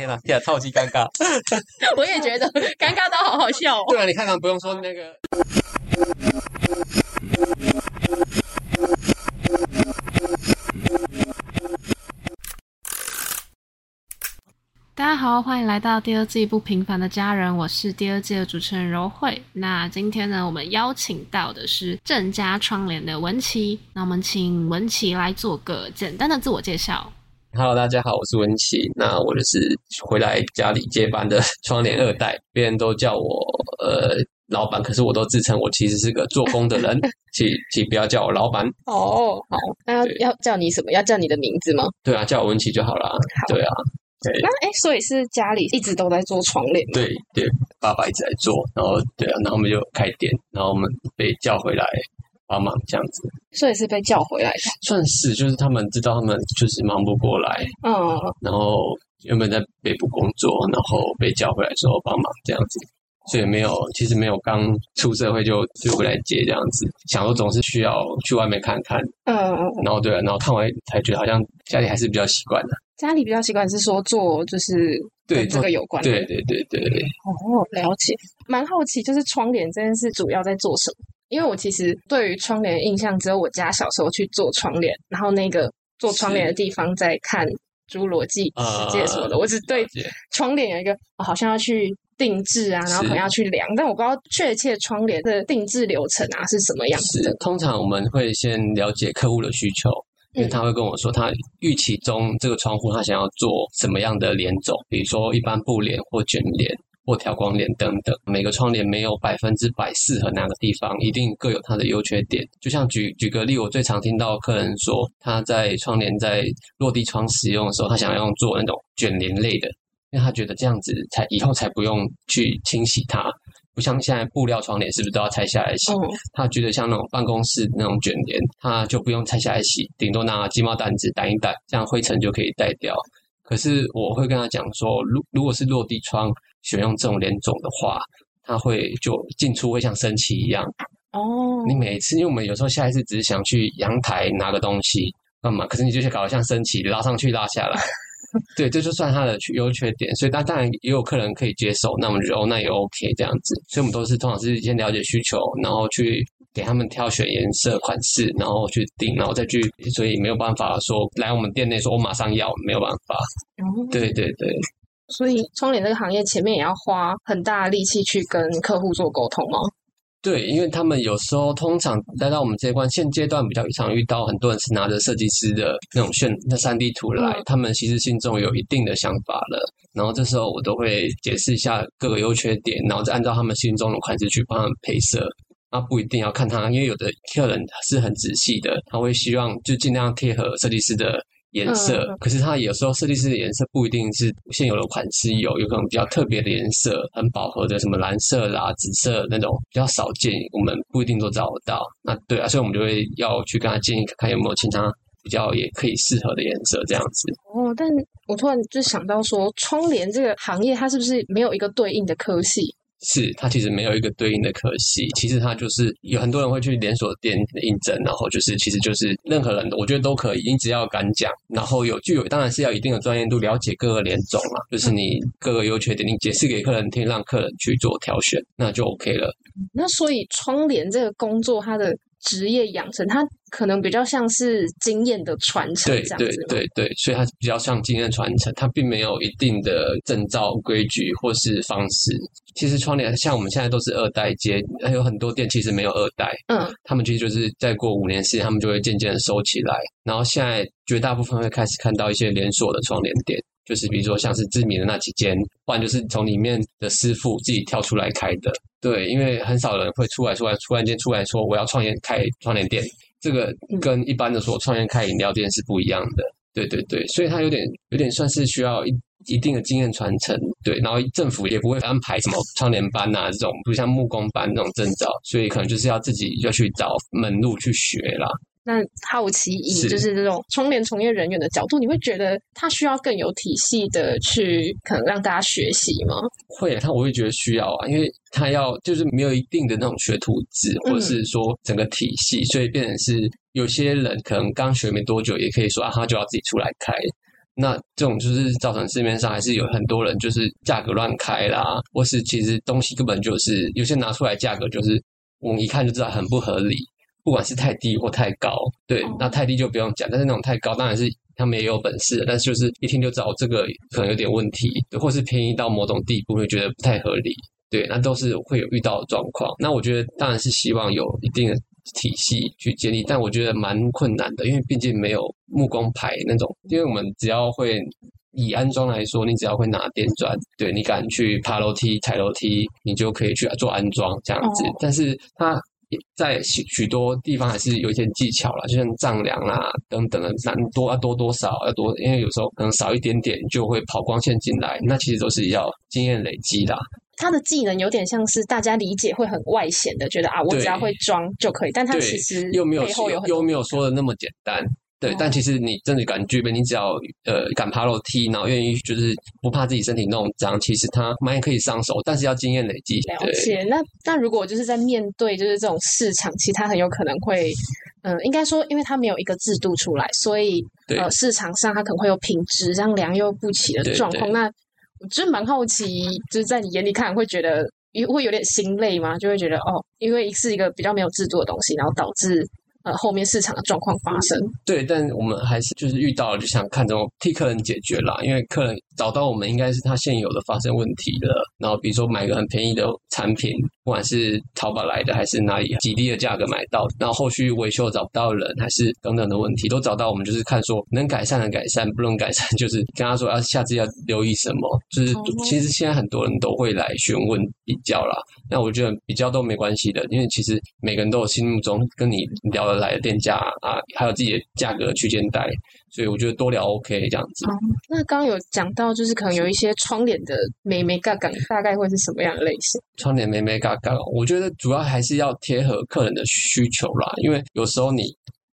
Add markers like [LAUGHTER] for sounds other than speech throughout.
天哪，天哪，超级尴尬。[LAUGHS] 我也觉得尴尬到好好笑哦。对啊，你看看，不用说那个。大家好，欢迎来到第二季不平凡的家人，我是第二季的主持人柔慧。那今天呢，我们邀请到的是正家窗帘的文琪，那我们请文琪来做个简单的自我介绍。Hello，大家好，我是文琪。那我就是回来家里接班的窗帘二代，别人都叫我呃老板，可是我都自称我其实是个做工的人，[LAUGHS] 请请不要叫我老板。哦，好，那要要叫你什么？要叫你的名字吗？对啊，叫我文琪就好啦。对啊，对那哎，所以是家里一直都在做窗帘？对对，爸爸一直在做，然后对啊，然后我们就开店，然后我们被叫回来帮忙这样子，所以是被叫回来的。算是就是他们知道他们就是忙不过来，嗯，然后原本在北部工作，然后被叫回来之后帮忙这样子，所以没有，其实没有刚出社会就就回来接这样子，想说总是需要去外面看看，嗯，然后对啊，然后看完才觉得好像家里还是比较习惯的，家里比较习惯是说做就是对跟这个有关的。对对对对对，哦，了解。蛮好奇，就是窗帘这件事主要在做什么？因为我其实对于窗帘的印象只有我家小时候去做窗帘，然后那个做窗帘的地方在看《侏罗纪世界》什么的，我只对窗帘有一个、哦好像要去定制啊，然后可能要去量，但我不知道确切窗帘的定制流程啊是什么样子的。通常我们会先了解客户的需求。因为嗯他会跟我说，他预期中这个窗户他想要做什么样的帘种，比如说一般布帘或卷帘或调光帘等等。每个窗帘没有百分之百适合哪个地方，一定各有它的优缺点。就像举举个例，我最常听到客人说，他在窗帘在落地窗使用的时候，他想要用做那种卷帘类的，因为他觉得这样子才以后才不用去清洗它。不像现在布料窗帘是不是都要拆下来洗？嗯，他觉得像那种办公室那种卷帘，他就不用拆下来洗，顶多拿鸡毛掸子掸一掸，这样灰尘就可以带掉。可是我会跟他讲说，如如果是落地窗选用这种帘种的话，它会就进出会像升旗一样。哦，你每次，因为我们有时候下一次只是想去阳台拿个东西干嘛，可是你就搞得像升旗，拉上去拉下来。[LAUGHS] 对，这就算它的优缺点，所以当当然也有客人可以接受，那我们就哦，那也 OK 这样子，所以我们都是通常是先了解需求，然后去给他们挑选颜色、款式，然后去定，然后再去，所以没有办法说来我们店内说我马上要，没有办法。哦对对对，所以窗帘这个行业前面也要花很大的力气去跟客户做沟通吗？对，因为他们有时候通常来到我们这一关，现阶段比较常遇到很多人是拿着设计师的那种炫那三 D 图来，嗯他们其实心中有一定的想法了，然后这时候我都会解释一下各个优缺点，然后再按照他们心中的款式去帮他们配色。那不一定要看他，因为有的客人是很仔细的，他会希望就尽量贴合设计师的颜色。嗯可是它有时候设计师的颜色不一定是现有的款式有，有可能比较特别的颜色，很饱和的什么蓝色啦、紫色那种比较少见，我们不一定都找得到。那对啊，所以我们就会要去跟他建议，看看有没有其他比较也可以适合的颜色这样子。哦，但我突然就想到说，窗帘这个行业它是不是没有一个对应的科系？是，它其实没有一个对应的科系，其实它就是有很多人会去连锁店应征，然后就是其实就是任何人，我觉得都可以，你只要敢讲，然后有具有当然是要一定的专业度，了解各个连种嘛，就是你各个优缺点，你解释给客人听，让客人去做挑选，那就 OK 了。那所以窗帘这个工作，它的职业养成，它可能比较像是经验的传承对对这样子吗。对对，所以它比较像经验传承，它并没有一定的证照规矩或是方式。其实窗帘像我们现在都是二代接，还有很多店其实没有二代，嗯，他们其实就是再过五年时间，他们就会渐渐的收起来。然后现在绝大部分会开始看到一些连锁的窗帘店，就是比如说像是知名的那几间，不然就是从里面的师傅自己跳出来开的。对，因为很少人会出来出来突然间出来说我要创业开窗帘店，这个跟一般的说创业开饮料店是不一样的。对对对，所以它有点有点算是需要一一定的经验传承，对，然后政府也不会安排什么窗帘班啊这种，不像木工班那种证照，所以可能就是要自己要去找门路去学啦。那好奇以是就是这种窗帘从业人员的角度，你会觉得他需要更有体系的去可能让大家学习吗？会，他我会觉得需要啊，因为他要就是没有一定的那种学徒制，或者是说整个体系，所以变成是有些人可能刚学没多久，也可以说啊，他就要自己出来开。那这种就是造成市面上还是有很多人就是价格乱开啦，或是其实东西根本就是有些拿出来价格就是我们一看就知道很不合理，不管是太低或太高，对，那太低就不用讲，但是那种太高当然是他们也有本事，但是就是一听就知道这个可能有点问题，或是便宜到某种地步会觉得不太合理，对，那都是会有遇到的状况。那我觉得当然是希望有一定的。体系去建立，但我觉得蛮困难的，因为毕竟没有木工牌那种。因为我们只要会以安装来说，你只要会拿电钻，对你敢去爬楼梯、踩楼梯，你就可以去做安装这样子。但是它在许许多地方还是有一些技巧啦，就像丈量啦等等的，难多要多多少要多，因为有时候可能少一点点就会跑光线进来，那其实都是要经验累积的。他的技能有点像是大家理解会很外显的，觉得啊，我只要会装就可以，但他其实又没有又没有说的那么简单。对，但其实你真的敢具备，你只要呃敢爬楼梯，然后愿意就是不怕自己身体弄脏，其实他蛮可以上手，但是要经验累积。了解。那那如果就是在面对就是这种市场，其实它很有可能会，嗯，应该说，因为它没有一个制度出来，所以呃市场上它可能会有品质这样良莠不齐的状况。那我真蛮好奇，就是在你眼里看，会觉得会有点心累吗？就会觉得哦，因为是一个比较没有制度的东西，然后导致。呃，后面市场的状况发生，对，但我们还是就是遇到了，就想看怎么替客人解决啦。因为客人找到我们，应该是他现有的发生问题了。然后比如说买个很便宜的产品，不管是淘宝来的还是哪里极低的价格买到，然后后续维修找不到人，还是等等的问题，都找到我们，就是看说能改善的改善，不能改善就是跟他说要下次要留意什么。就是其实现在很多人都会来询问比较啦。那我觉得比较都没关系的，因为其实每个人都有心目中跟你聊得来的店家啊，还有自己的价格区间带，所以我觉得多聊 OK 这样子。那刚刚有讲到，就是可能有一些窗帘的美眉嘎嘎，大概会是什么样的类型？窗帘美眉嘎嘎，我觉得主要还是要贴合客人的需求啦，因为有时候你。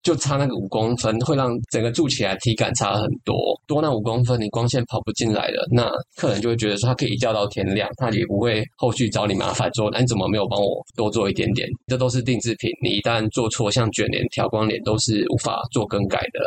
就差那个五公分，会让整个住起来体感差很多。多那五公分，你光线跑不进来了，那客人就会觉得说他可以一觉到天亮，他也不会后续找你麻烦说，那你怎么没有帮我多做一点点？这都是定制品，你一旦做错，像卷帘、调光帘都是无法做更改的，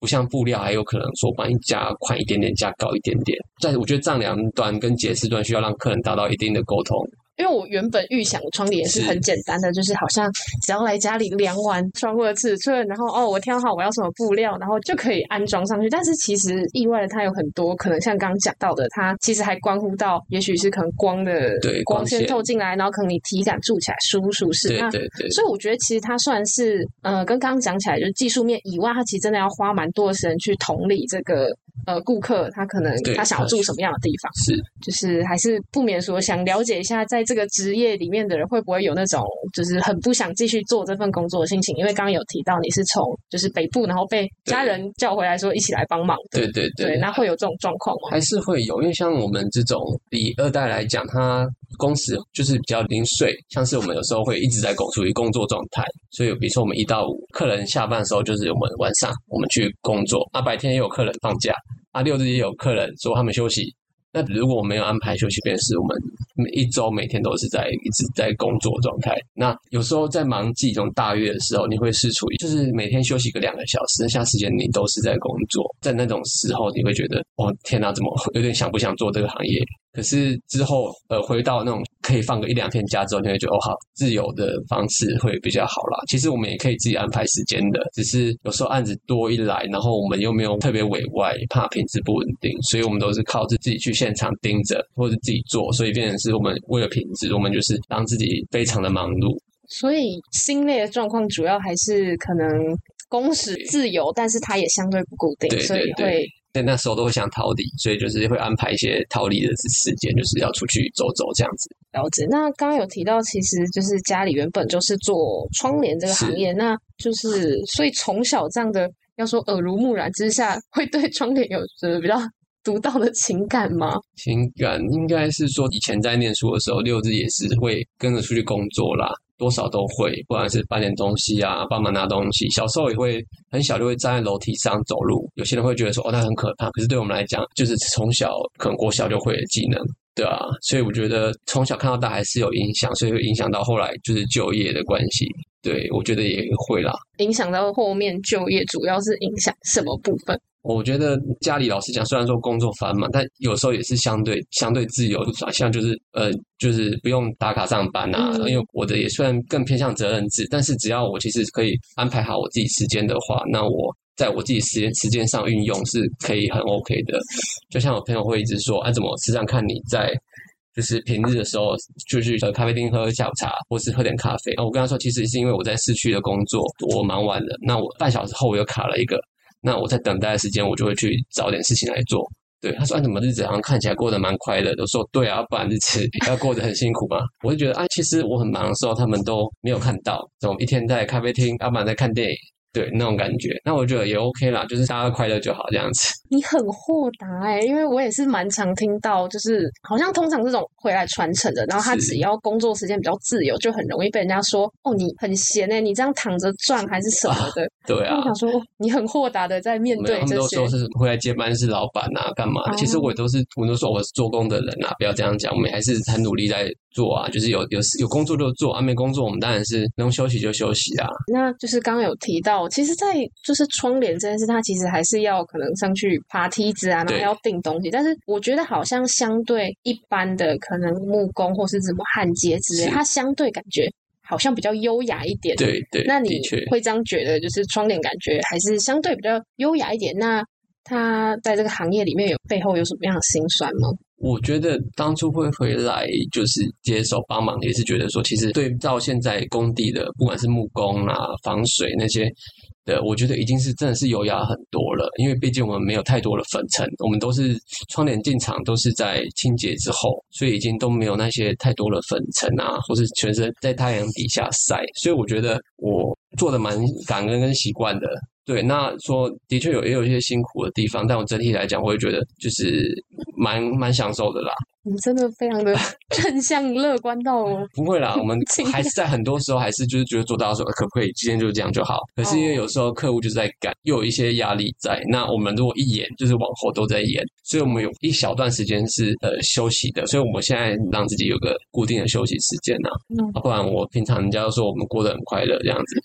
不像布料还有可能说帮你加宽一点点、加高一点点。在我觉得丈量端跟解释端需要让客人达到一定的沟通。因为我原本预想窗帘是很简单的，就是好像只要来家里量完窗户的尺寸，然后哦，我挑好我要什么布料，然后就可以安装上去。但是其实意外的，它有很多可能，像刚刚讲到的，它其实还关乎到，也许是可能光的对光线透进来，然后可能你体感住起来舒不舒适。对对对。所以我觉得其实它算是呃，跟刚刚讲起来就是技术面以外，它其实真的要花蛮多的时间去同理这个。呃，顾客他可能他想要住什么样的地方？是，就是还是不免说想了解一下，在这个职业里面的人会不会有那种就是很不想继续做这份工作的心情？因为刚刚有提到你是从就是北部，然后被家人叫回来说一起来帮忙。对对对，那会有这种状况吗？还是会有，因为像我们这种以二代来讲，他工时就是比较零碎，像是我们有时候会一直在工处于工作状态，所以比如说我们一到五，客人下班的时候就是我们晚上我们去工作，啊白天也有客人放假。啊，六日也有客人说他们休息。那如果我没有安排休息，便是我们每一周每天都是在一直在工作状态。那有时候在忙季这种大月的时候，你会是处于就是每天休息个两个小时，剩下时间你都是在工作。在那种时候，你会觉得哦天哪，怎么 [LAUGHS] 有点想不想做这个行业？可是之后，呃，回到那种可以放个一两天假之后，你会觉得哦，好自由的方式会比较好啦。其实我们也可以自己安排时间的，只是有时候案子多一来，然后我们又没有特别委外，怕品质不稳定，所以我们都是靠着自己去现场盯着，或者自己做，所以变成是我们为了品质，我们就是让自己非常的忙碌。所以心累的状况主要还是可能工时自由，但是它也相对不固定，所以会。在那时候都会想逃离，所以就是会安排一些逃离的时间，就是要出去走走这样子。了解。那刚刚有提到，其实就是家里原本就是做窗帘这个行业，那就是所以从小这样的要说耳濡目染之下，会对窗帘有着比较独到的情感吗？情感应该是说，以前在念书的时候，六日也是会跟着出去工作啦。多少都会，不管是搬点东西啊，帮忙拿东西。小时候也会很小就会站在楼梯上走路。有些人会觉得说，哦，那很可怕。可是对我们来讲，就是从小可能国小就会的技能，对啊。所以我觉得从小看到大还是有影响，所以会影响到后来就是就业的关系。对我觉得也会啦。影响到后面就业，主要是影响什么部分？我觉得家里老实讲，虽然说工作繁忙，但有时候也是相对相对自由，像就是呃，就是不用打卡上班啊。嗯因为我的也虽然更偏向责任制，但是只要我其实可以安排好我自己时间的话，那我在我自己时间时间上运用是可以很 OK 的。就像我朋友会一直说，啊、怎么时常看你在。就是平日的时候，就去呃咖啡厅喝下午茶，或是喝点咖啡。然后我跟他说，其实是因为我在市区的工作，我忙完了，那我半小时后我又卡了一个，那我在等待的时间，我就会去找点事情来做。对，他说：“哎，怎么日子好像看起来过得蛮快乐的？”我说：“对啊，不然日子 [LAUGHS] 要过得很辛苦嘛。”我就觉得，哎，其实我很忙的时候，他们都没有看到，怎么一天在咖啡厅，要不然在看电影，对那种感觉。那我觉得也 OK 啦，就是大家快乐就好这样子。你很豁达哎、因为我也是蛮常听到，就是好像通常这种回来传承的，然后他只要工作时间比较自由，就很容易被人家说哦你很闲哎、你这样躺着赚还是什么的。对啊我，想说，哦你很豁达的在面对这些都说，是回来接班是老板啊，干嘛其实我都是，我都说我是做工的人啊，不要这样讲，我们还是很努力在做啊，就是有有有工作就做，啊没工作我们当然是能休息就休息啊。那就是刚刚有提到，其实，在就是窗帘这件事，它其实还是要可能上去爬梯子啊，然后要订东西。但是我觉得好像相对一般的可能木工或是什么焊接之类，它相对感觉好像比较优雅一点。对对，那你会这样觉得，就是窗帘感觉还是相对比较优雅一点？那他在这个行业里面有背后有什么样的辛酸吗？我觉得当初会回来就是接手帮忙，也是觉得说，其实对照现在工地的，不管是木工啊、防水那些的，我觉得已经是真的是优雅很多了。因为毕竟我们没有太多的粉尘，我们都是窗帘进场都是在清洁之后，所以已经都没有那些太多的粉尘啊，或是全身在太阳底下晒。所以我觉得我做的蛮感恩跟习惯的。对，那说的确有也有一些辛苦的地方，但我整体来讲，我会觉得就是蛮蛮享受的啦。你真的非常的 [LAUGHS] 正向乐观到哦。[LAUGHS] 不会啦，我们 [LAUGHS] 还是在很多时候还是就是觉得做到说呃可不可以今天就这样就好。可是因为有时候客户就是在赶，又有一些压力在，那我们如果一延就是往后都在延，所以我们有一小段时间是呃休息的，所以我们现在让自己有个固定的休息时间呐、不然我平常人家都说我们过得很快乐这样子，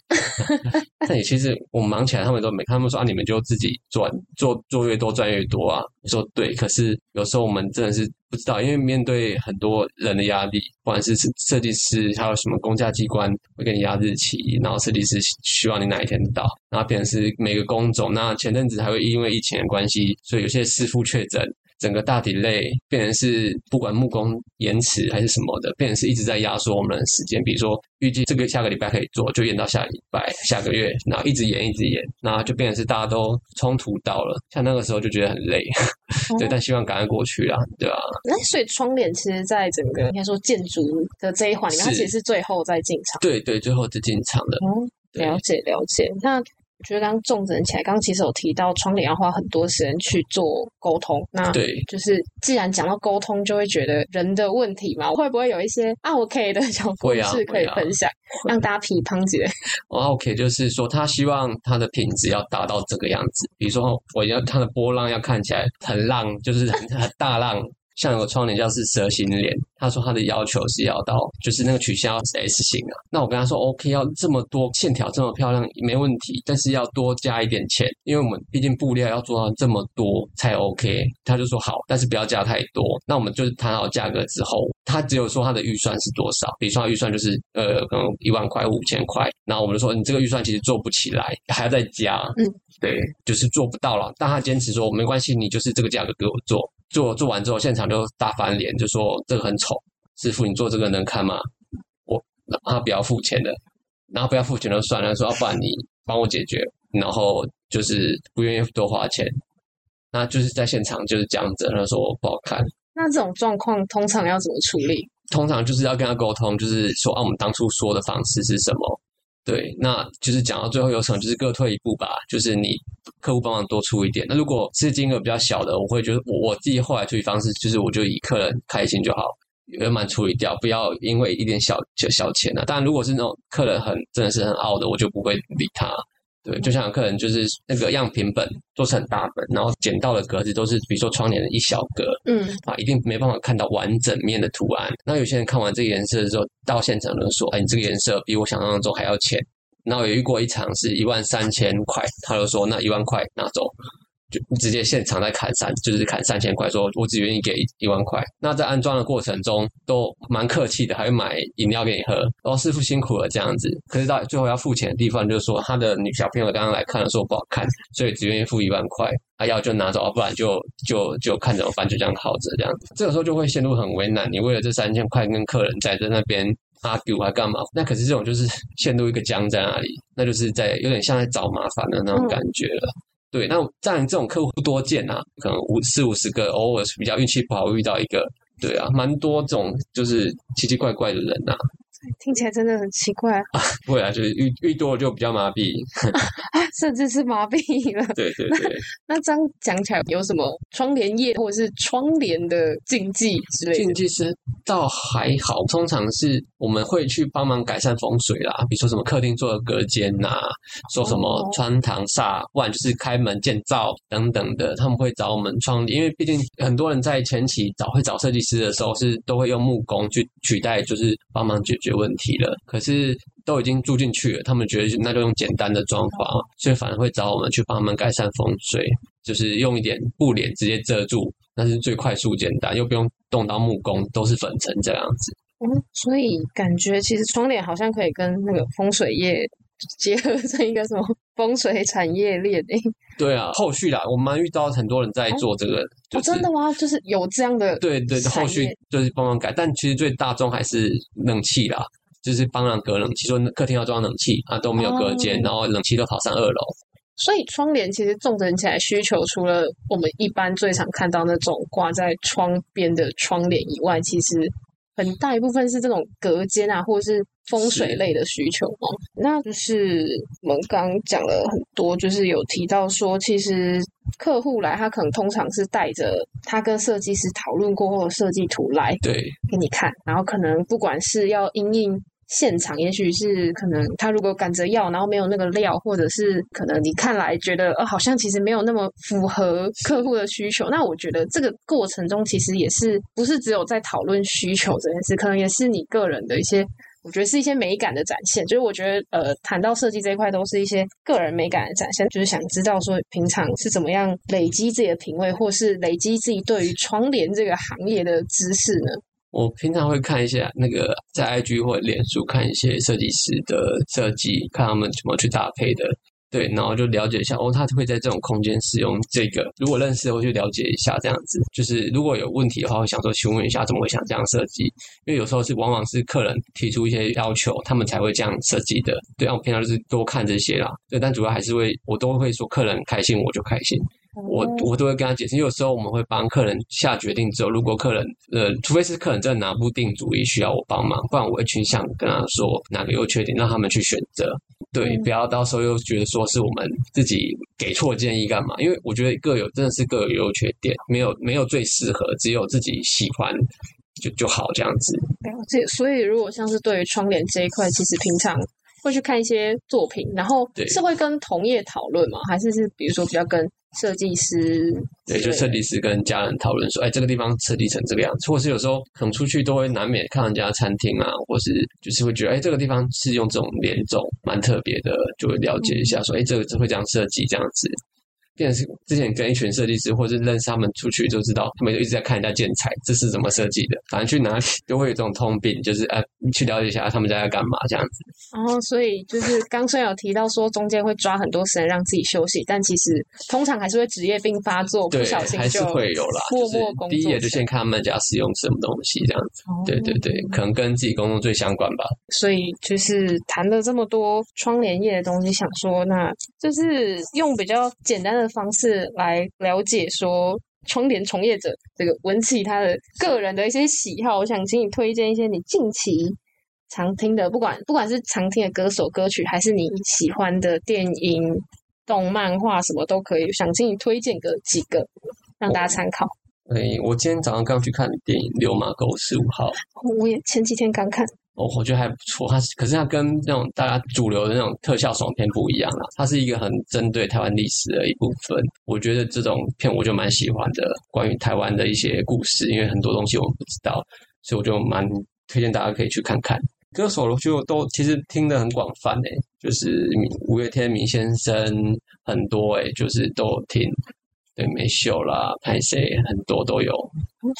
但也其实我们忙起来他们都没，他们说啊你们就自己赚，做做越多赚越多啊。我说对，可是有时候我们真的是不知道，因为面对很多人的压力，不管是设计师，还有什么公家机关会给你压日期，然后设计师希望你哪一天到，然后变成是每个工种。那前阵子还会因为疫情的关系，所以有些师傅确诊。整个大体类变成是不管木工延迟还是什么的，变成是一直在压缩我们的时间。比如说预计这个下个礼拜可以做，就延到下礼拜、下个月，然后一直延一直延，然后就变成是大家都冲突到了。像那个时候就觉得很累，对，但希望赶快过去啦，对吧、那所以窗帘其实，在整个应该说建筑的这一环里面，它其实是最后再进场。对对，最后是进场的，哦，对了解了解。那我觉得刚刚重整起来，刚刚其实有提到窗帘要花很多时间去做沟通。那对就是既然讲到沟通，就会觉得人的问题嘛，会不会有一些啊 OK 的小故事可以 [LAUGHS] 分享，让大家批判起来？[LAUGHS] 哦，OK，就是说他希望他的品质要达到这个样子，比如说我要他的波浪要看起来很浪，就是很很大浪。像有个窗帘叫是蛇形帘，他说他的要求是要到，就是那个曲线要是 S 型啊。那我跟他说 OK，要这么多线条这么漂亮没问题，但是要多加一点钱，因为我们毕竟布料要做到这么多才 OK。他就说好，但是不要加太多。那我们就是谈好价格之后，他只有说他的预算是多少，比如说他预算就是呃可能一万块、五千块，然后我们就说你这个预算其实做不起来，还要再加，嗯，对，就是做不到了。但他坚持说没关系，你就是这个价格给我做。做做完之后，现场就大翻脸，就说这个很丑，师傅你做这个能看吗？我让他不要付钱的，然后不要付钱就算了，说要不然你帮我解决，然后就是不愿意多花钱，那就是在现场就是这样子，他说我不好看。那这种状况通常要怎么处理？通常就是要跟他沟通，就是说啊，我们当初说的方式是什么？对，那就是讲到最后有可能就是各退一步吧，就是你客户帮忙多出一点。那如果是金额比较小的，我会觉得我我自己后来处理方式就是我就以客人开心就好，圆满处理掉，不要因为一点小小小钱啊。但，如果是那种客人很真的是很傲的，我就不会理他。对，就像有客人就是那个样品本做成很大本，然后捡到的格子都是比如说窗帘的一小格，嗯，啊，一定没办法看到完整面的图案。那有些人看完这个颜色的时候，到现场就说：“哎，你这个颜色比我想象中还要浅。”然后有遇过一场是一万三千块，他就说：“那一万块拿走。”就直接现场在砍三，就是砍三千块，说我只愿意给一万块。那在安装的过程中都蛮客气的，还会买饮料给你喝，然后师傅辛苦了这样子。可是到最后要付钱的地方，就是说他的女小朋友刚刚来看的时候不好看，所以只愿意付一万块，啊要就拿走，不然就就就看怎么办，就这样耗着这样子。这个时候就会陷入很为难，你为了这三千块跟客人在在那边。argue 还干嘛？那可是这种就是 [LAUGHS] 陷入一个僵在那里，那就是在有点像在找麻烦的那种感觉了。对，那这样这种客户不多见啊，可能五四五十个，偶尔是比较运气不好遇到一个，对啊，蛮多这种就是奇奇怪怪的人呐。听起来真的很奇怪啊！不会啊，就是遇遇多了就比较麻痹，[LAUGHS] 甚至是麻痹了。对对对。那这样讲起来，有什么窗帘业或者是窗帘的禁忌之类？禁忌是倒还好，通常是我们会去帮忙改善风水啦，比如说什么客厅做的隔间呐，说什么穿堂煞，不然就是开门建造等等的，他们会找我们窗帘，因为毕竟很多人在前期找会找设计师的时候，是都会用木工去取代，就是帮忙解决。问题了，可是都已经住进去了，他们觉得那就用简单的装潢，所以反而会找我们去帮他们改善风水，就是用一点布帘直接遮住，那是最快速简单，又不用动到木工，都是粉尘这样子。嗯，所以感觉其实窗帘好像可以跟那个风水业结合成一个什么风水产业链诶。对啊，后续啦，我们遇到很多人在做这个，哦，真的吗？就是有这样的，对对，后续就是帮忙改，但其实最大众还是冷气啦，就是帮忙隔冷气，说客厅要装冷气啊，都没有隔间，然后冷气都跑上二楼。所以窗帘其实重整起来需求，除了我们一般最常看到那种挂在窗边的窗帘以外，其实。很大一部分是这种隔间啊，或者是风水类的需求哦。那就是我们刚讲了很多，就是有提到说，其实客户来，他可能通常是带着他跟设计师讨论过后的设计图来，对，给你看。然后可能不管是要因应。现场也许是可能他如果赶着要，然后没有那个料，或者是可能你看来觉得呃好像其实没有那么符合客户的需求。那我觉得这个过程中其实也是不是只有在讨论需求这件事，可能也是你个人的一些，我觉得是一些美感的展现。就是我觉得呃谈到设计这一块，都是一些个人美感的展现。就是想知道说平常是怎么样累积自己的品味，或是累积自己对于窗帘这个行业的知识呢？我平常会看一下那个在 IG 或者脸书看一些设计师的设计，看他们怎么去搭配的，对，然后就了解一下哦，他会在这种空间使用这个。如果认识，我就了解一下这样子。就是如果有问题的话，会想说询问一下怎么会想这样设计，因为有时候是往往是客人提出一些要求，他们才会这样设计的。对，我平常就是多看这些啦。对，但主要还是会我都会说客人开心我就开心。我我都会跟他解释，有时候我们会帮客人下决定之后，如果客人呃，除非是客人真的拿不定主意需要我帮忙，不然我会倾向跟他说哪个优缺点，让他们去选择。对，不要到时候又觉得说是我们自己给错建议干嘛？因为我觉得各有真的是各有优缺点，没有没有最适合，只有自己喜欢就就好这样子。了解。所以如果像是对于窗帘这一块，其实平常会去看一些作品，然后是会跟同业讨论吗？还是是比如说比较跟？设计师对，就设计师跟家人讨论说，哎，这个地方设计成这个样子，或是有时候可能出去都会难免看人家餐厅啊，或是就是会觉得，哎，这个地方是用这种连种，蛮特别的，就会了解一下，说，哎，这个会这样设计这样子。变是之前跟一群设计师或者认识他们出去就知道，他们就一直在看人家建材，这是怎么设计的。反正去哪里都会有这种通病，就是哎，去了解一下他们家在干嘛这样子。然后，所以就是刚虽然有提到说中间会抓很多时间让自己休息，但其实通常还是会职业病发作，不小心还是会有啦。默默工作，第一眼就先看他们家使用什么东西这样子。对对对，可能跟自己工作最相关吧。所以就是谈了这么多窗帘业的东西，想说那就是用比较简单的。的方式来了解说窗帘从业者这个文琪他的个人的一些喜好，我想请你推荐一些你近期常听的，不管不管是常听的歌手歌曲，还是你喜欢的电影、动漫画什么都可以，想请你推荐个几个让大家参考。哎，我今天早上刚去看电影《流马沟十五号》，我也前几天刚看。哦，我觉得还不错。它可是它跟那种大家主流的那种特效爽片不一样啊。它是一个很针对台湾历史的一部分。我觉得这种片我就蛮喜欢的，关于台湾的一些故事，因为很多东西我们不知道，所以我就蛮推荐大家可以去看看。歌手就都其实听得很广泛诶，就是五月天、明先生很多诶，就是都听。对美秀啦、派谁很多都有。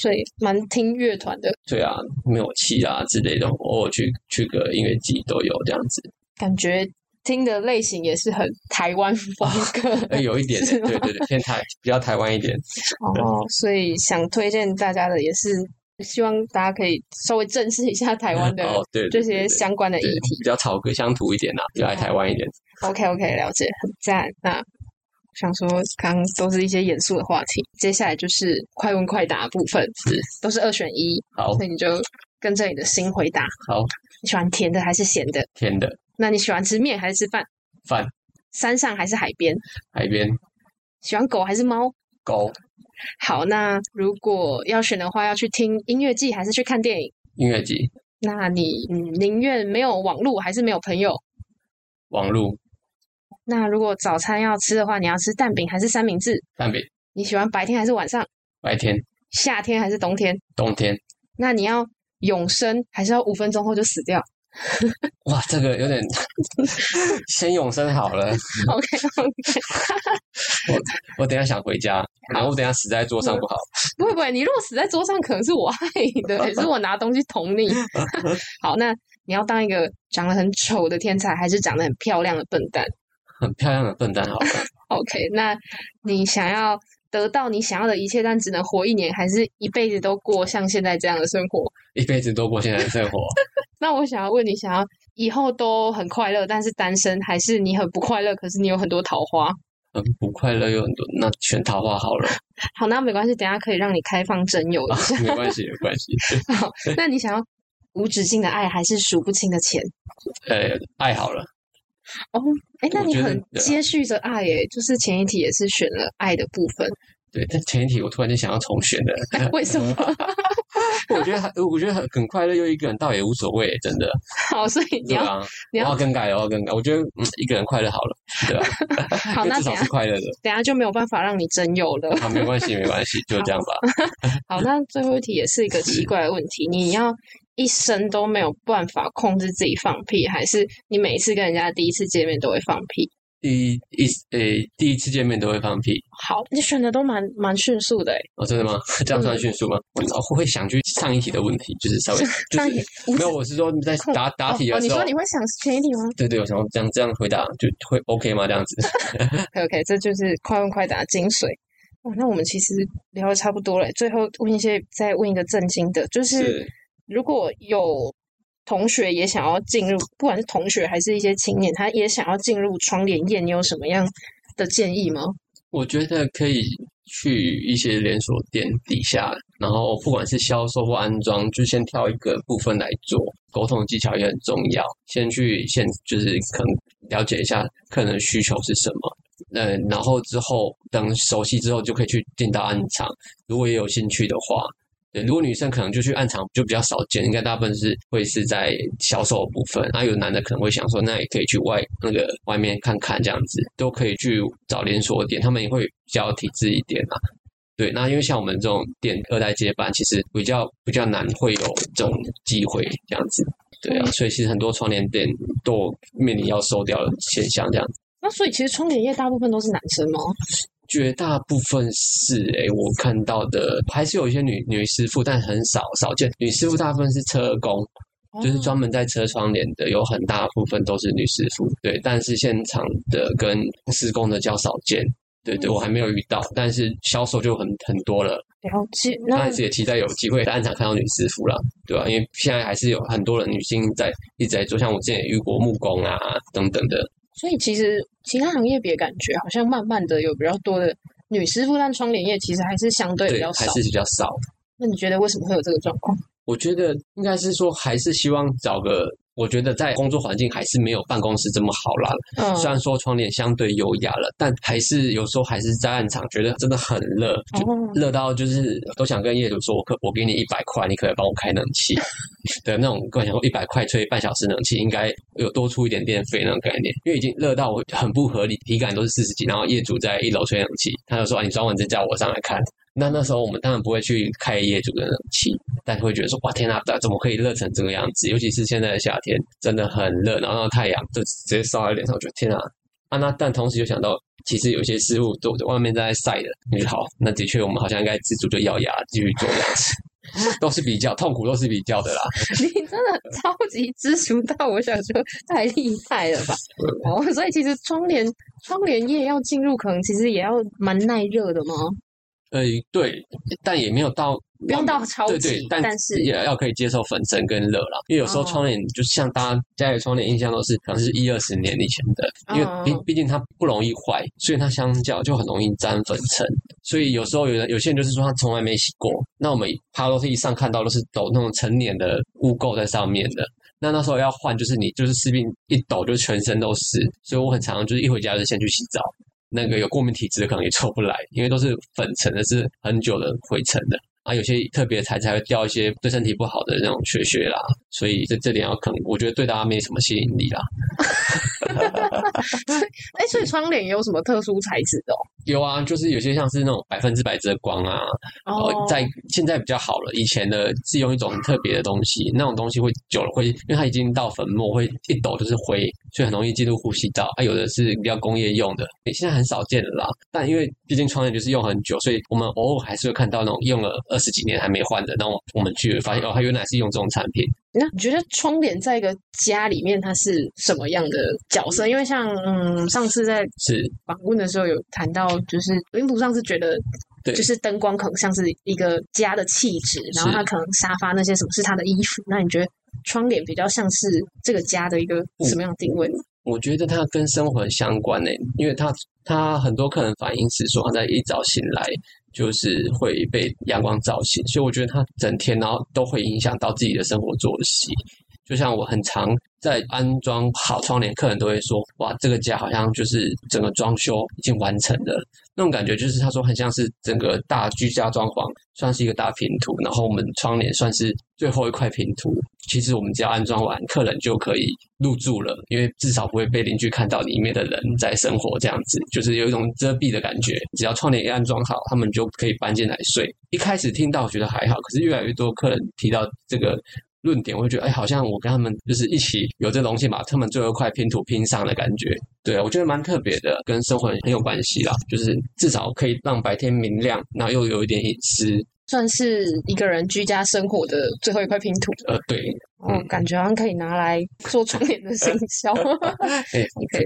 所以蛮听乐团的对啊，没有气啊之类的，偶尔去去个音乐季都有这样子。感觉，听的类型也是很台湾风格，呃，有一点，[LAUGHS] 对对对，偏台比较台湾一点。哦，所以想推荐大家的也是希望大家可以稍微正视一下台湾的这些相关的议对题。比较草根乡土一点啦，比较爱台湾一点。OK OK，了解，很赞。那想说，刚刚都是一些严肃的话题，接下来就是快问快答部分，是都是二选一，好所以你就跟着你的心回答。好，你喜欢甜的还是咸的？甜的那你喜欢吃面还是吃饭？饭，山上还是海边？海边喜欢狗还是猫？狗，好，那如果要选的话，要去听音乐季还是去看电影？音乐季，那你嗯宁愿没有网络还是没有朋友？网路那如果早餐要吃的话，你要吃蛋饼还是三明治？蛋饼，你喜欢白天还是晚上？白天夏天还是冬天？冬天。那你要永生还是要五分钟后就死掉 [LAUGHS] 哇，这个有点 [LAUGHS] 先永生好了。？OK OK，[LAUGHS] 我我等一下想回家，然后我等一下死在桌上不好。不会不会，你如果死在桌上，可能是我害的，也是我拿东西捅你。好，那你要当一个长得很丑的天才，还是长得很漂亮的笨蛋很漂亮的笨蛋好了？[LAUGHS] OK，那你想要得到你想要的一切，但只能活一年，还是一辈子都过像现在这样的生活？一辈子都过现在的生活。[LAUGHS] 那我想要问你，想要以后都很快乐，但是单身，还是你很不快乐，可是你有很多桃花？很不快乐，有很多，那选桃花好了，[LAUGHS] 好，那没关系，等下可以让你开放真友一下。没关系，没关系。好，那你想要无止境的爱，还是数不清的钱？呃，爱好了，哦，哎，那你很接续着爱，耶，就是前一题也是选了爱的部分，对。但前一题我突然间想要重选了，[LAUGHS] 为什么？[LAUGHS] 我觉得很我觉得很很快乐，又一个人倒也无所谓，真的。好，所以 [LAUGHS] 你要啊，你要要更改要更改。我觉得嗯，一个人快乐好了，对吧？好，因为至少是快乐的。等一下就没有办法让你真有了。好，没关系，没关系，就这样吧。好，那最后一题也是一个奇怪的问题，你要一生都没有办法控制自己放屁，还是你每一次跟人家第一次见面都会放屁？第一一诶，第一次见面都会放屁好，你选的都蛮蛮迅速的诶。哦，真的吗？[LAUGHS] 这样算迅速吗？我我会想去上一题的问题，就是稍微 [LAUGHS] 就上一是题没有，我是说你在答答题哦哦，你的时候说，你会想前一题吗对对，我想要这样这样回答就会 OK 吗？这样子？[LAUGHS] OK OK，这就是快问快答的精髓。哇，那我们其实聊的差不多了，最后问一些，再问一个震惊的，就是是如果有同学也想要进入，不管是同学还是一些青年，他也想要进入窗帘业，你有什么样的建议吗？我觉得可以去一些连锁店底下，然后不管是销售或安装，就先挑一个部分来做。沟通技巧也很重要，先去先就是可能了解一下客人需求是什么，嗯，然后之后等熟悉之后，就可以去进到暗场。如果也有兴趣的话，对，如果女生可能就去暗场就比较少见，应该大部分是会是在销售的部分。那、有男的可能会想说，那也可以去外那个外面看看，这样子都可以去找连锁店，他们也会比较体制一点啊。对，那因为像我们这种店二代接班，其实比较比较难会有这种机会这样子。对啊，所以其实很多窗帘店都面临要收掉的现象，这样子。那所以其实窗帘业大部分都是男生吗？绝大部分是诶、我看到的还是有一些女女师傅，但很少少见。女师傅大部分是车工，就是专门在车窗帘的，有很大部分都是女师傅。对，但是现场的跟施工的较少见。对对，我还没有遇到，但是销售就很很多了。了解。那那还是也期待有机会在暗场看到女师傅啦，对吧、因为现在还是有很多人女性在一直在做，像我之前也遇过木工啊等等的。所以其实其他行业别感觉好像慢慢的有比较多的女师傅，但窗帘业其实还是相对比，较少。还是比较少。那你觉得为什么会有这个状况？我觉得应该是说，还是希望找个，我觉得在工作环境还是没有办公室这么好啦。嗯，虽然说窗帘相对优雅了，但还是有时候还是在暗场觉得真的很热，就哦热到就是都想跟业主说，我可我给你一百块，你可以帮我开冷气 [LAUGHS] 的那种。跟我想说一百块吹半小时冷气，应该有多出一点电费那种概念，因为已经热到我很不合理，体感都是四十几，然后业主在一楼吹冷气，他就说啊，你装完再叫我上来看。那那时候我们当然不会去开业主的冷气，但会觉得说哇天呐，怎么可以热成这个样子？尤其是现在的夏天，真的很热，然后那个太阳就直接烧在脸上，我觉得天呐，啊，那但同时又想到，其实有些师傅都在外面在晒的，你就好，那的确我们好像应该自主就咬牙继续做这样子。[LAUGHS] 都是比较痛苦，都是比较的啦。[LAUGHS] 你真的超级知足到，我想说太厉害了吧？哦，所以其实窗帘窗帘业要进入，可能其实也要蛮耐热的吗？呃，对，但也没有到不用到超级，对对，但但是也要可以接受粉尘跟热啦。因为有时候哦窗帘就像大家家里的窗帘印象都是可能是一二十年以前的，因为哦毕毕竟它不容易坏，所以它相较就很容易沾粉尘。所以有时候有人有些人就是说他从来没洗过，那我们爬楼梯一上看到都是抖那种成年的污垢在上面的。那那时候要换，就是你就是士兵一抖就全身都是，所以我很常就是一回家就先去洗澡。那个有过敏体质的可能也抽不来，因为都是粉尘的，是很久的灰尘的啊。有些特别的材质还会掉一些对身体不好的那种屑屑啦，所以这这点要可能我觉得对大家没什么吸引力啦。[LAUGHS] [LAUGHS] 哎，[LAUGHS] 所以窗帘也有什么特殊材质的有啊，就是有些像是那种百分之百遮光啊，哦？呃，在现在比较好了，以前的是用一种很特别的东西，那种东西会久了会，因为它已经到粉末，会一抖就是灰，所以很容易进入呼吸道。啊，有的是比较工业用的，现在很少见了啦。但因为毕竟窗帘就是用很久，所以我们偶尔还是会看到那种用了二十几年还没换的，那种我们去发现哦，它原来是用这种产品。那你觉得窗帘在一个家里面它是什么样的角色？因为像嗯，上次在是访问的时候有谈到，就是云图上是觉得。对就是灯光可能像是一个家的气质，然后它可能沙发那些什么是它的衣服。那你觉得窗帘比较像是这个家的一个什么样的定位？我觉得它跟生活很相关呢，因为它它很多客人反映是说他在一早醒来就是会被阳光照醒，所以我觉得他整天然后都会影响到自己的生活作息。就像我很常在安装好窗帘，客人都会说：“哇，这个家好像就是整个装修已经完成了。”那种感觉就是他说很像是整个大居家装潢算是一个大拼图，然后我们窗帘算是最后一块拼图。其实我们只要安装完，客人就可以入住了，因为至少不会被邻居看到里面的人在生活，这样子就是有一种遮蔽的感觉。只要窗帘一安装好，他们就可以搬进来睡。一开始听到觉得还好，可是越来越多客人提到这个。论点，我会觉得，哎，好像我跟他们就是一起有这荣幸把他们最后一块拼图拼上的感觉。对啊，我觉得蛮特别的，跟生活很有关系啦。就是至少可以让白天明亮，然后又有一点隐私。算是一个人居家生活的最后一块拼图。呃，对，哦，感觉好像可以拿来做窗帘的行销。[LAUGHS] 哎 [LAUGHS] OK，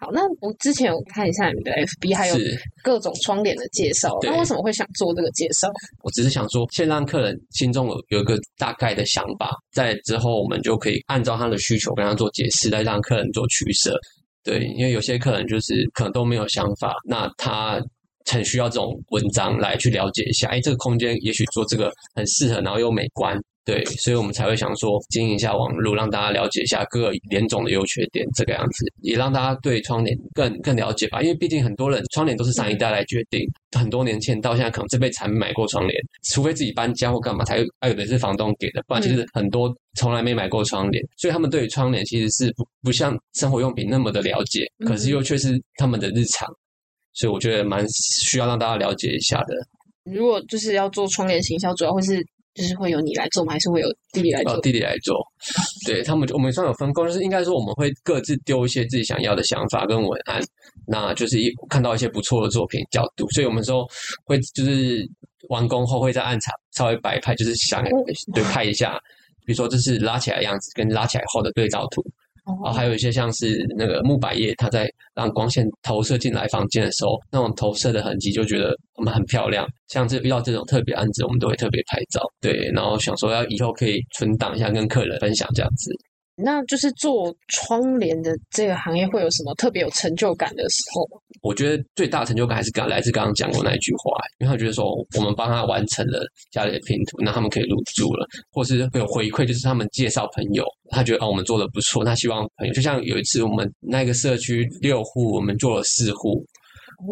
好，那我之前有看一下你们的 FB，还有是各种窗帘的介绍。那为什么会想做这个介绍？我只是想说，先让客人心中有有一个大概的想法，在之后我们就可以按照他的需求跟他做解释，再让客人做取舍。对，因为有些客人就是可能都没有想法，那他很需要这种文章来去了解一下，哎，这个空间也许做这个很适合，然后又美观。对，所以我们才会想说经营一下网络，让大家了解一下各个联种的优缺点，这个样子也让大家对窗帘更更了解吧。因为毕竟很多人窗帘都是上一代来决定，很多年前到现在可能这辈子还没买过窗帘，除非自己搬家或干嘛才有，还有的是房东给的，不然其实很多从来没买过窗帘，所以他们对于窗帘其实是不不像生活用品那么的了解，可是又却是他们的日常，所以我觉得蛮需要让大家了解一下的。如果就是要做窗帘行销，主要会是就是会由你来做吗？还是会有弟弟来做？呃，弟弟来做，对他们，我们算有分工，就是应该说我们会各自丢一些自己想要的想法跟文案，那就是一看到一些不错的作品角度，所以我们说会就是完工后会在暗场稍微摆拍，就是想对拍一下，比如说这是拉起来的样子跟拉起来后的对照图，啊，哦，还有一些像是那个木百叶，它在让光线投射进来房间的时候，那种投射的痕迹就觉得我们很漂亮。像这遇到这种特别案子，我们都会特别拍照，对，然后想说要以后可以存档一下，跟客人分享这样子。那就是做窗帘的这个行业会有什么特别有成就感的时候？我觉得最大的成就感还是刚来自刚刚讲过那一句话，因为他觉得说我们帮他完成了家里的拼图，那他们可以入住了，或是会有回馈，就是他们介绍朋友，他觉得哦我们做的不错，那希望朋友就像有一次我们那个社区六户，我们做了四户，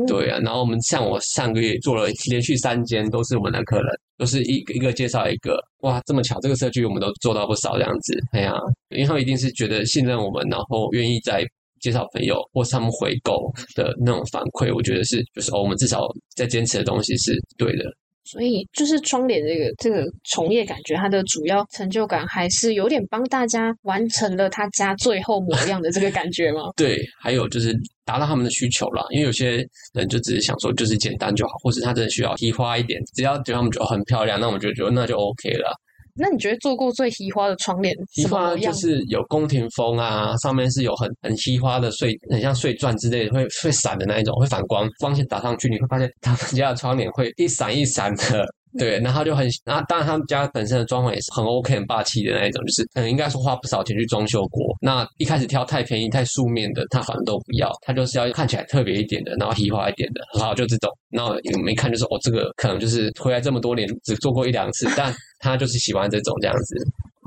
对啊，然后我们像我上个月做了连续三间，都是我们的客人，都是一个一个介绍一个，哇，这么巧，这个社区我们都做到不少这样子，哎呀，因为他们一定是觉得信任我们，然后愿意在介绍朋友，或是他们回购的那种反馈，我觉得是就是，我们至少在坚持的东西是对的，所以就是窗帘这个这个从业，感觉它的主要成就感还是有点帮大家完成了他家最后模样的这个感觉吗？[LAUGHS] 对，还有就是达到他们的需求了，因为有些人就只是想说就是简单就好，或者他真的需要提花一点，只要觉得他们觉得很漂亮，那我们就觉得那就 OK 了。那你觉得做过最稀花的窗帘稀花就是有宫廷风啊，上面是有很很稀花的碎，很像碎钻之类的，会会闪的那一种，会反光，光线打上去，你会发现他们家的窗帘会一闪一闪的。对，然后就很，然后当然他们家本身的装潢也是很 OK、很霸气的那一种，就是嗯，应该说花不少钱去装修过。那一开始挑太便宜、太素面的，他反正都不要，他就是要看起来特别一点的，然后提花一点的，然后，就这种。然后你们一看就是哦，这个可能就是回来这么多年只做过一两次，但他就是喜欢这种这样子。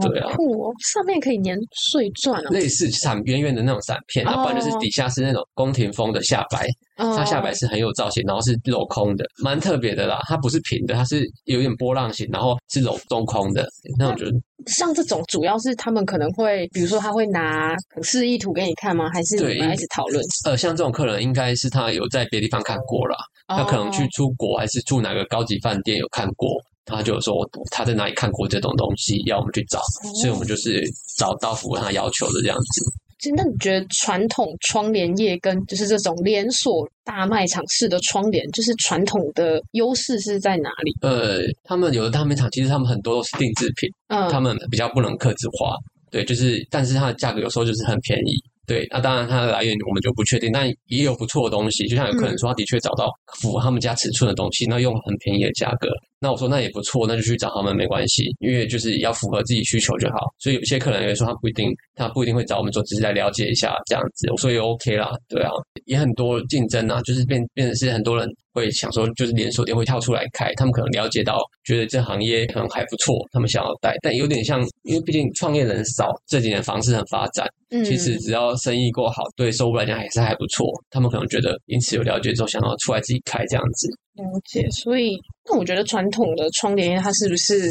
对啊，酷哦！上面可以粘碎钻啊，类似闪边缘的那种闪片，然后不然就是底下是那种宫廷风的下摆，它下摆是很有造型，然后是镂空的，蛮特别的啦。它不是平的，它是有点波浪形，然后是镂中空的。那我觉得像这种，主要是他们可能会，比如说他会拿示意图给你看吗？还是你们一直讨论？呃，像这种客人，应该是他有在别的地方看过了，他可能去出国还是住哪个高级饭店有看过。他就说他在哪里看过这种东西，要我们去找，所以我们就是找到符合他要求的这样子。那你觉得传统窗帘业跟就是这种连锁大卖场式的窗帘，就是传统的优势是在哪里？呃，他们有的大卖场其实他们很多都是定制品，嗯，他们比较不能刻字化，对，就是但是它的价格有时候就是很便宜。对，那当然它的来源我们就不确定，但也有不错的东西。就像有客人说，他的确找到符合他们家尺寸的东西，那用很便宜的价格。那我说那也不错，那就去找他们没关系，因为就是要符合自己需求就好。所以有些客人也说他不一定，他不一定会找我们做，只是来了解一下这样子。所以 OK 啦，对啊，也很多竞争啊，就是变变成是很多人会想说，就是连锁店会跳出来开，他们可能了解到，觉得这行业可能还不错，他们想要带，但有点像，因为毕竟创业人少，这几年房市很发展。其实只要生意过好，对收入来讲还是还不错。他们可能觉得因此有了解之后，想要出来自己开这样子。了解，所以那我觉得传统的窗帘，它是不是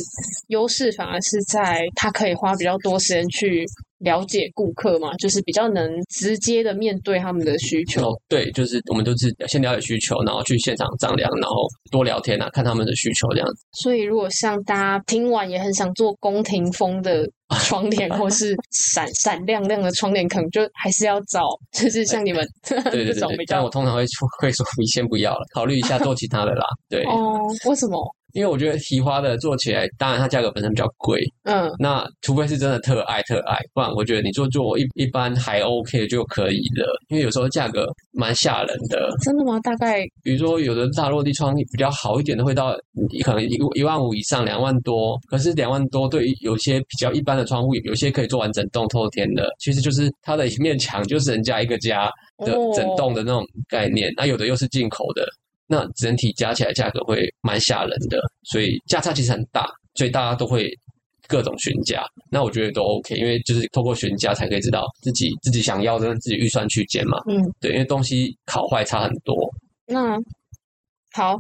优势反而是在它可以花比较多时间去。了解顾客嘛，就是比较能直接的面对他们的需求。对，就是我们都是先了解需求，然后去现场丈量，然后多聊天啊，看他们的需求这样子。所以，如果像大家听完也很想做宫廷风的窗帘，[LAUGHS] 或是闪闪亮亮的窗帘，可能就还是要找，[LAUGHS] 就是像你们对对对。[LAUGHS] 但我通常会会说，你先不要了，考虑一下做其他的啦。对哦，为什么？因为我觉得提花的做起来，当然它价格本身比较贵，嗯，那除非是真的特爱特爱，不然我觉得你做做一一般还 OK 就可以了。因为有时候价格蛮吓人的。真的吗？大概比如说有的大落地窗比较好一点的，会到可能一一万五以上，两万多。可是两万多对于有些比较一般的窗户，有些可以做完整栋透天的，其实就是它的一面墙就是人家一个家的整栋的那种概念。那有的又是进口的。那整体加起来价格会蛮吓人的，所以价差其实很大，所以大家都会各种询价。那我觉得都 OK，因为就是透过询价才可以知道自己自己想要的自己预算区间嘛。嗯，对，因为东西好坏差很多。那好，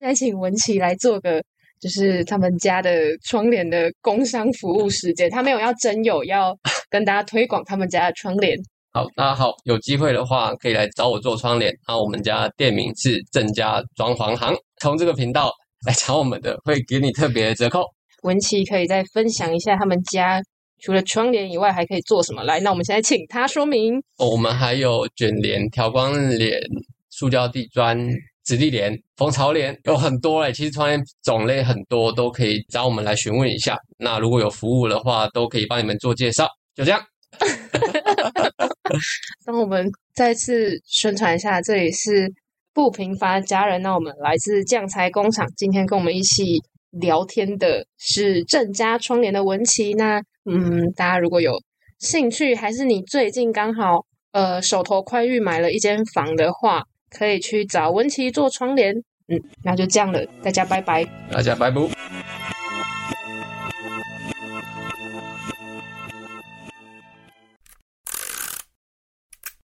再请文琪来做个就是他们家的窗帘的工商服务时间，他没有要真有，要跟大家推广他们家的窗帘。好，大家好，有机会的话可以来找我做窗帘。那我们家店名是正家装潢行，从这个频道来找我们的，会给你特别的折扣。文琪可以再分享一下他们家除了窗帘以外还可以做什么？来，那我们现在请他说明。哦我们还有卷帘、调光帘、塑胶地砖、直立帘、蜂巢帘，有很多嘞。其实窗帘种类很多，都可以找我们来询问一下。那如果有服务的话，都可以帮你们做介绍。就这样。[LAUGHS] [LAUGHS] 那我们再次宣传一下，这里是不平凡家人。那我们来自酱材工厂，今天跟我们一起聊天的是正家窗帘的文琪。那嗯，大家如果有兴趣，还是你最近刚好呃手头宽裕买了一间房的话，可以去找文琪做窗帘。嗯，那就这样了，大家拜拜，大家拜拜。